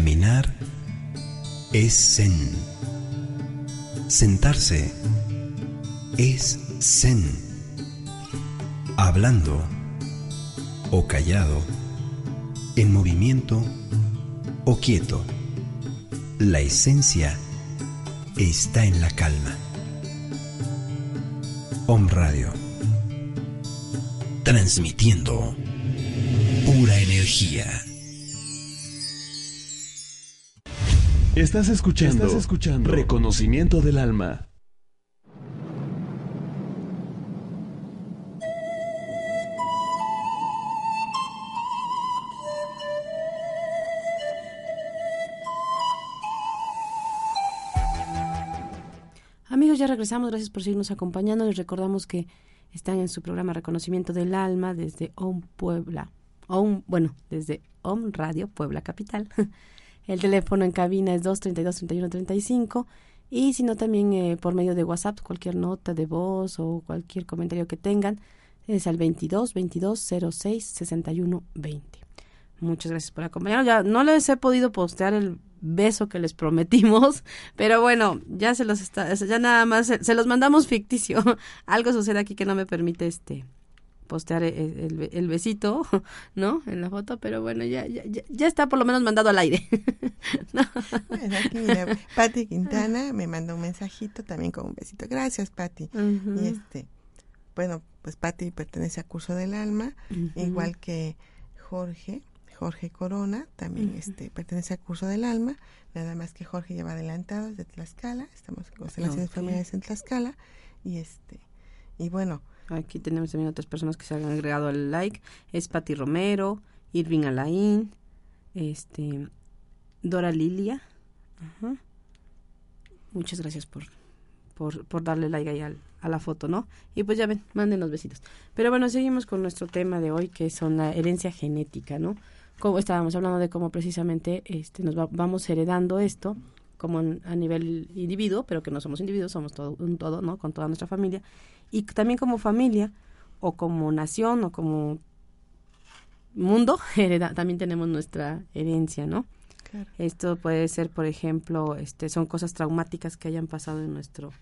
Caminar es zen. Sentarse es zen. Hablando o callado, en movimiento o quieto, la esencia está en la calma. Om Radio. Transmitiendo pura energía. Estás escuchando, Estás escuchando Reconocimiento del Alma. Amigos, ya regresamos. Gracias por seguirnos acompañando. Les recordamos que están en su programa Reconocimiento del Alma desde OM Puebla. OM, bueno, desde OM Radio Puebla Capital. <laughs> El teléfono en cabina es 232-3135 y si no también eh, por medio de WhatsApp, cualquier nota de voz o cualquier comentario que tengan es al 22 22 06 61 20. Muchas gracias por acompañarnos. Ya no les he podido postear el beso que les prometimos, <laughs> pero bueno, ya se los está, ya nada más se, los mandamos ficticio. <laughs> Algo sucede aquí que no me permite este postear el, el, besito, <laughs> ¿no? En la foto, pero bueno, ya, ya, ya está por lo menos mandado al aire. <laughs> Bueno, aquí mira, Pati Quintana me mandó un mensajito también con un besito. Gracias, Pati. Y este, bueno, pues Pati pertenece a Curso del Alma, igual que Jorge. Jorge Corona, también este pertenece al curso del alma, nada más que Jorge lleva adelantado desde Tlaxcala, estamos con constelaciones familiares en Tlaxcala, y este, y bueno. Aquí tenemos también otras personas que se han agregado al like, es Pati Romero, Irving Alain, este, Dora Lilia, muchas gracias por, por, por darle like ahí a la foto, ¿no? Y pues ya ven, mándenos besitos. Pero bueno, seguimos con nuestro tema de hoy, que son la herencia genética, ¿no? como estábamos hablando de cómo precisamente este, nos vamos heredando esto como a nivel individuo, pero que no somos individuos, somos todo un todo, ¿no? Con toda nuestra familia. Y también como familia, o como nación, o como mundo, <laughs> hereda, también tenemos nuestra herencia, ¿no? Esto puede ser, por ejemplo, este, son cosas traumáticas que hayan pasado en nuestro,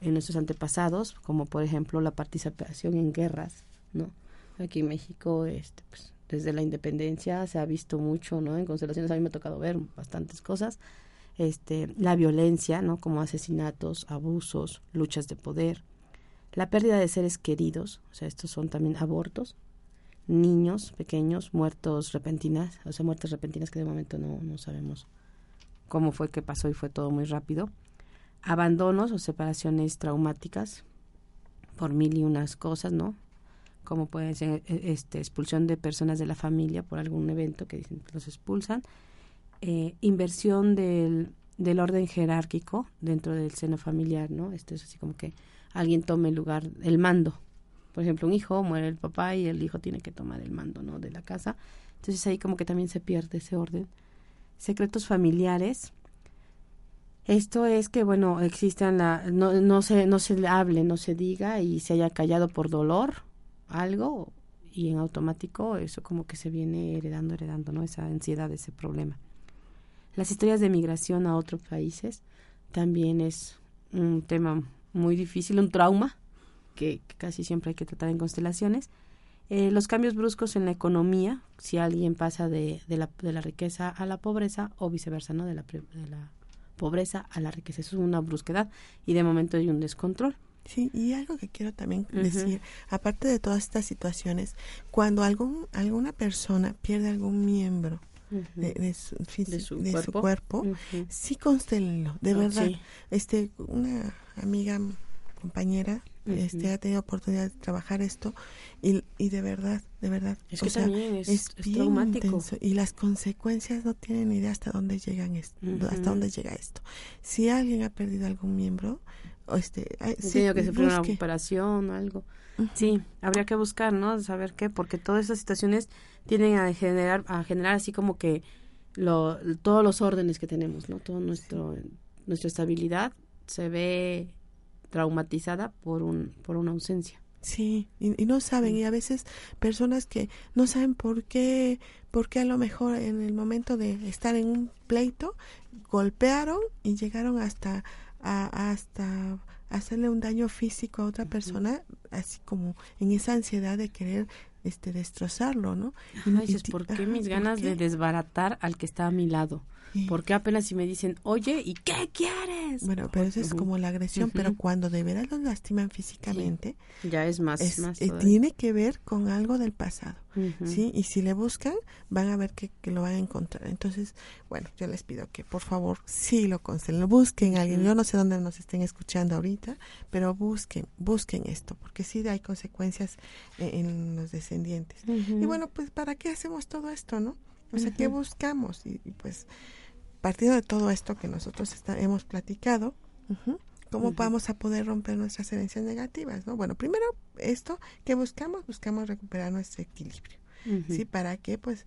en nuestros antepasados, como por ejemplo la participación en guerras, ¿no? Aquí en México, este, pues, desde la independencia se ha visto mucho, ¿no? En constelaciones a mí me ha tocado ver bastantes cosas. Este, la violencia, ¿no? Como asesinatos, abusos, luchas de poder, la pérdida de seres queridos, o sea, estos son también abortos, niños pequeños, muertos repentinas, o sea, muertes repentinas que de momento no, no sabemos cómo fue que pasó y fue todo muy rápido, abandonos o separaciones traumáticas por mil y unas cosas, ¿no? como puede ser eh, este, expulsión de personas de la familia por algún evento que dicen los expulsan, eh, inversión del, del orden jerárquico dentro del seno familiar, ¿no? Esto es así como que alguien tome el lugar, el mando. Por ejemplo, un hijo muere el papá y el hijo tiene que tomar el mando, ¿no? De la casa. Entonces ahí como que también se pierde ese orden. Secretos familiares. Esto es que, bueno, existan la, no, no se, no se hable, no se diga y se haya callado por dolor algo y en automático eso como que se viene heredando, heredando, ¿no? Esa ansiedad, ese problema. Las historias de migración a otros países también es un tema muy difícil, un trauma que, casi siempre hay que tratar en constelaciones. Eh, los cambios bruscos en la economía, si alguien pasa de, de, la, de la riqueza a la pobreza o viceversa, ¿no? De la, de la pobreza a la riqueza. Eso es una brusquedad y de momento hay un descontrol. Sí, y algo que quiero también decir, aparte de todas estas situaciones, cuando algún alguna persona pierde algún miembro de, su, de, su, cuerpo, sí constélenlo, de ah, verdad. Este, una amiga, compañera, este ha tenido oportunidad de trabajar esto y, y de verdad, de verdad, es que también es, traumático. y las consecuencias no tienen idea hasta dónde llegan esto, hasta dónde llega esto. Si alguien ha perdido algún miembro, este, que sufrir una operación o algo. Sí, habría que buscar, ¿no? Saber qué, porque todas esas situaciones tienen a generar, a generar así como que lo, todos los órdenes que tenemos, ¿no? Todo nuestro, nuestra estabilidad se ve traumatizada por un, por una ausencia. Sí, y, no saben, y a veces personas que no saben por qué, por qué a lo mejor en el momento de estar en un pleito golpearon y llegaron hasta hasta hacerle un daño físico a otra persona, así como en esa ansiedad de querer este destrozarlo, ¿no? y, dices, ¿por qué mis ganas de desbaratar al que está a mi lado? Porque apenas si me dicen, oye, ¿y qué quieres? Bueno, pero eso es como la agresión, pero cuando de veras los lastiman físicamente, ya es más. Eh, tiene que ver con algo del pasado, ¿sí? Y si le buscan, van a ver que, lo van a encontrar. Entonces, bueno, yo les pido que por favor, sí lo lo busquen a alguien. Yo no sé dónde nos estén escuchando ahorita, pero busquen, busquen esto, porque sí hay consecuencias en, en los descendientes. Y bueno, pues, ¿para qué hacemos todo esto, no? O sea, ¿qué buscamos? y pues partiendo de todo esto que nosotros hemos platicado, ¿cómo vamos a poder romper nuestras herencias negativas? ¿no? Bueno, primero esto que buscamos, buscamos recuperar nuestro equilibrio, ¿sí? ¿Para qué? Pues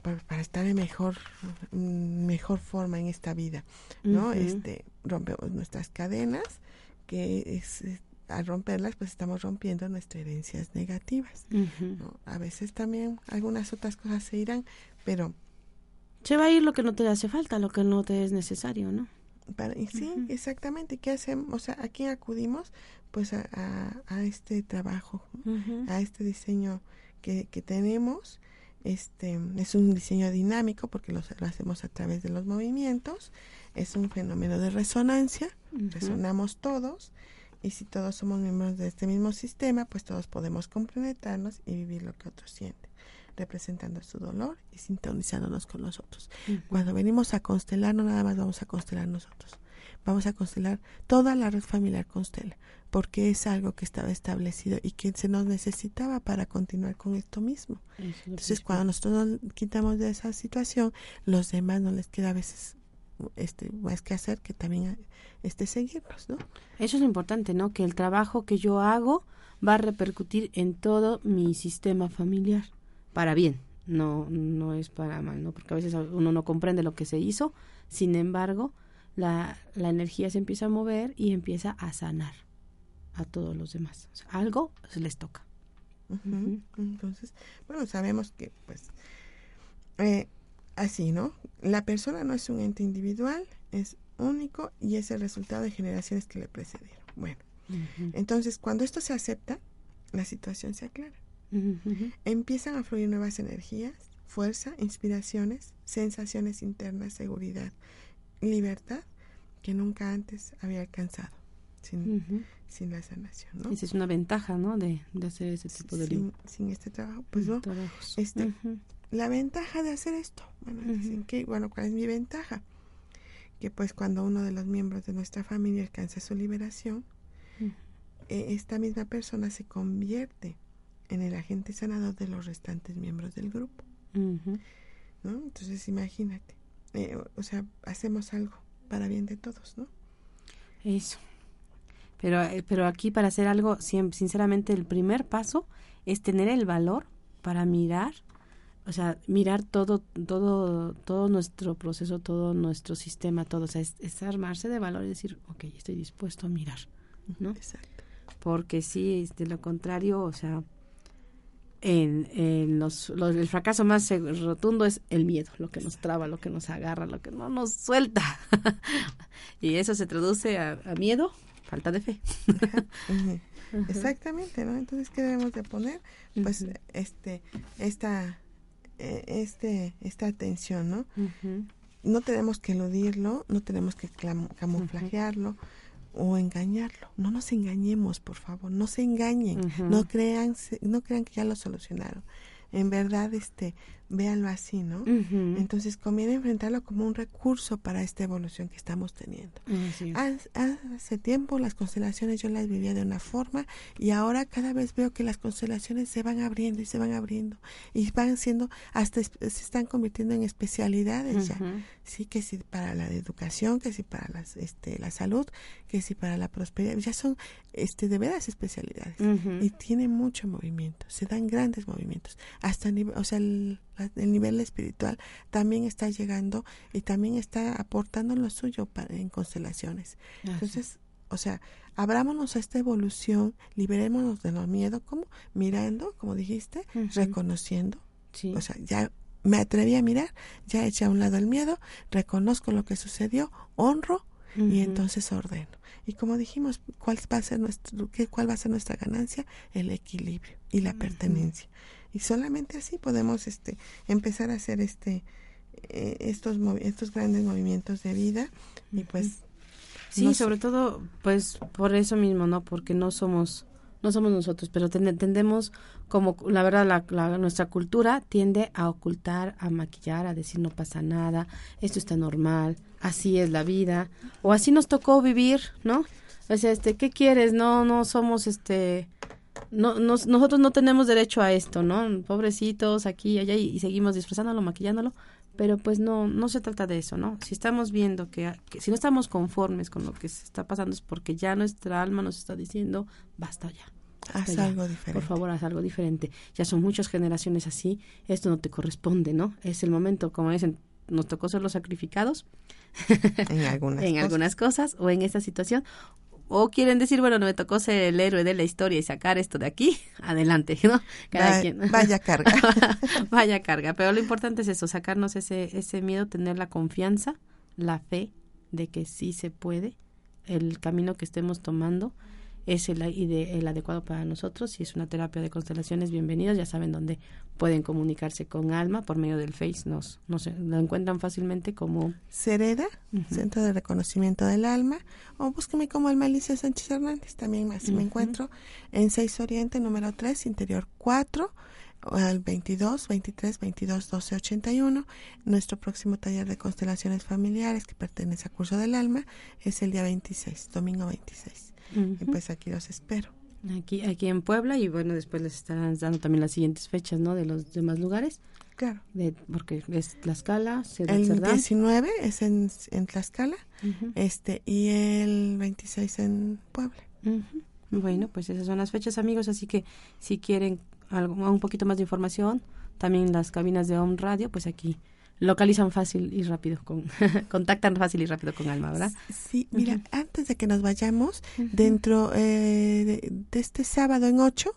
para, estar en mejor mejor forma en esta vida, ¿no? Este rompemos nuestras cadenas que es, al romperlas, pues estamos rompiendo nuestras herencias negativas. A veces también algunas otras cosas se irán, pero... Se va a ir lo que no te hace falta, lo que no te es necesario, ¿no? sí, exactamente. ¿Qué hacemos? O sea, ¿a quién acudimos? Pues a, a, este trabajo, a este diseño que, que tenemos. Este es un diseño dinámico porque lo, lo, hacemos a través de los movimientos. Es un fenómeno de resonancia. Resonamos todos. Y si todos somos miembros de este mismo sistema, pues todos podemos complementarnos y vivir lo que otros sienten representando su dolor y sintonizándonos con nosotros. Cuando venimos a constelar, no nada más vamos a constelar nosotros, vamos a constelar toda la red familiar constela, porque es algo que estaba establecido y que se nos necesitaba para continuar con esto mismo. Entonces, cuando nosotros nos quitamos de esa situación, los demás no les queda a veces este más que hacer que también este seguirnos, ¿no? Eso es lo importante, ¿no? Que el trabajo que yo hago va a repercutir en todo mi sistema familiar para bien, no, no es para mal, ¿no? Porque a veces uno no comprende lo que se hizo, sin embargo, la, la energía se empieza a mover y empieza a sanar a todos los demás. algo se les toca. Entonces, bueno, sabemos que, pues, eh, así, ¿no? La persona no es un ente individual, es único y es el resultado de generaciones que le precedieron. Bueno, entonces, cuando esto se acepta, la situación se aclara. Empiezan a fluir nuevas energías, fuerza, inspiraciones, sensaciones internas, seguridad, libertad que nunca antes había alcanzado sin, sin la sanación. ¿no? Esa es una ventaja, ¿no? De, hacer ese tipo de sin, sin este trabajo. Pues no, este, la ventaja de hacer esto. Bueno, dicen que, bueno, ¿cuál es mi ventaja? Que pues cuando uno de los miembros de nuestra familia alcanza su liberación, eh, esta misma persona se convierte en el agente sanador de los restantes miembros del grupo. ¿no? Entonces imagínate, eh, o sea, hacemos algo para bien de todos, ¿no? Eso. Pero, eh, pero aquí para hacer algo, sinceramente, el primer paso es tener el valor para mirar, o sea, mirar todo, todo, todo nuestro proceso, todo nuestro sistema, todo, o sea, es, armarse de valor y decir, ok, estoy dispuesto a mirar, ¿no? Exacto. Porque si de lo contrario, o sea, en, en los, el fracaso más rotundo es el miedo, lo que nos traba, lo que nos agarra, lo que no nos suelta. <laughs> y eso se traduce a, miedo, falta de fe. <laughs> Exactamente, ¿no? Entonces, ¿qué debemos de poner? Pues este, esta, eh, este, esta atención, ¿no? No tenemos que eludirlo, no tenemos que camuflajearlo, o engañarlo. No nos engañemos, por favor, no se engañen, no crean, no crean que ya lo solucionaron. En verdad, este, véanlo así, ¿no? Entonces conviene enfrentarlo como un recurso para esta evolución que estamos teniendo. Hace tiempo las constelaciones yo las vivía de una forma y ahora cada vez veo que las constelaciones se van abriendo y se van abriendo y van siendo, hasta se están convirtiendo en especialidades ya. Sí, que sí para la educación, que sí para las, este, la salud, que sí para la prosperidad. Ya son este, de veras especialidades y tiene mucho movimiento, se dan grandes movimientos. Hasta, o sea, el, el nivel espiritual también está llegando y también está aportando lo suyo para, en constelaciones. Entonces, o sea, abrámonos a esta evolución, liberémonos de los miedos, como mirando, como dijiste, reconociendo. O sea, ya me atreví a mirar, ya eché a un lado el miedo, reconozco lo que sucedió, honro y entonces ordeno. Y como dijimos, ¿cuál va a ser nuestro, qué, cuál va a ser nuestra ganancia? El equilibrio y la pertenencia y solamente así podemos este empezar a hacer este eh, estos estos grandes movimientos de vida y pues sí sobre todo pues por eso mismo no porque no somos no somos nosotros pero tendemos como la verdad la, nuestra cultura tiende a ocultar a maquillar a decir no pasa nada esto está normal así es la vida o así nos tocó vivir no o sea este qué quieres no no somos este no, nosotros no tenemos derecho a esto, ¿no? Pobrecitos aquí y allá y, seguimos disfrazándolo, maquillándolo, pero pues no, no se trata de eso, ¿no? Si estamos viendo que, si no estamos conformes con lo que se está pasando es porque ya nuestra alma nos está diciendo, basta ya. haz algo diferente. Por favor, haz algo diferente. Ya son muchas generaciones así, esto no te corresponde, ¿no? Es el momento, como dicen, nos tocó ser los sacrificados en algunas, <laughs> en algunas cosas o en esta situación o quieren decir, bueno, no me tocó ser el héroe de la historia y sacar esto de aquí, <laughs> adelante, ¿no? Cada quien. Vaya carga. <laughs> vaya carga, pero lo importante es eso, sacarnos ese, ese miedo, tener la confianza, la fe de que sí se puede, el camino que estemos tomando es el, el adecuado para nosotros. Si es una terapia de constelaciones, bienvenidos. Ya saben dónde pueden comunicarse con Alma por medio del Face. Nos, nos lo encuentran fácilmente como Cereda, Centro de Reconocimiento del Alma, o búsqueme como Alma Alicia Sánchez Hernández. También así me encuentro en 6 Oriente, número 3, Interior 4 al 22 23 22 12 81. Nuestro próximo taller de constelaciones familiares que pertenece a Curso del Alma es el día 26, domingo 26. Y pues aquí los espero. Aquí, aquí en Puebla y bueno, después les estarán dando también las siguientes fechas, ¿no? De los demás lugares. Claro. De, porque es Tlaxcala, El 19 es en, en Tlaxcala este y el 26 en Puebla. Bueno, pues esas son las fechas, amigos, así que si quieren algo, un poquito más de información, también las cabinas de Home Radio, pues aquí localizan fácil y rápido con <laughs> contactan fácil y rápido con Alma, ¿verdad? Sí, mira, antes de que nos vayamos, dentro eh, de, este sábado en 8,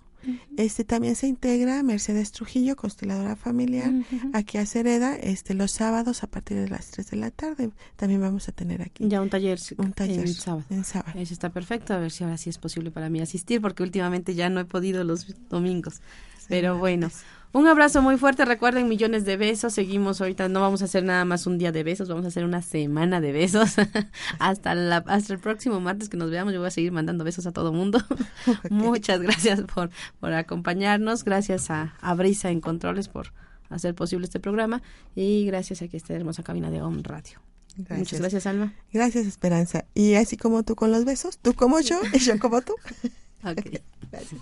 este también se integra Mercedes Trujillo, consteladora familiar, aquí a Cereda, este los sábados a partir de las 3 de la tarde. También vamos a tener aquí. Ya un taller, un taller en sábado. En sábado. Eso está perfecto, a ver si ahora sí es posible para mí asistir, porque últimamente ya no he podido los domingos. Pero bueno, un abrazo muy fuerte, recuerden millones de besos, seguimos ahorita, no vamos a hacer nada más un día de besos, vamos a hacer una semana de besos <laughs> hasta, la, hasta el próximo martes que nos veamos, yo voy a seguir mandando besos a todo mundo. <laughs> Muchas gracias por, por acompañarnos, gracias a, a Brisa en Controles por hacer posible este programa y gracias a que esta hermosa cabina de Home Radio. Muchas gracias, Alma. Gracias, Esperanza. Y así como tú con los besos, tú como yo <laughs> y yo como tú. ok, gracias.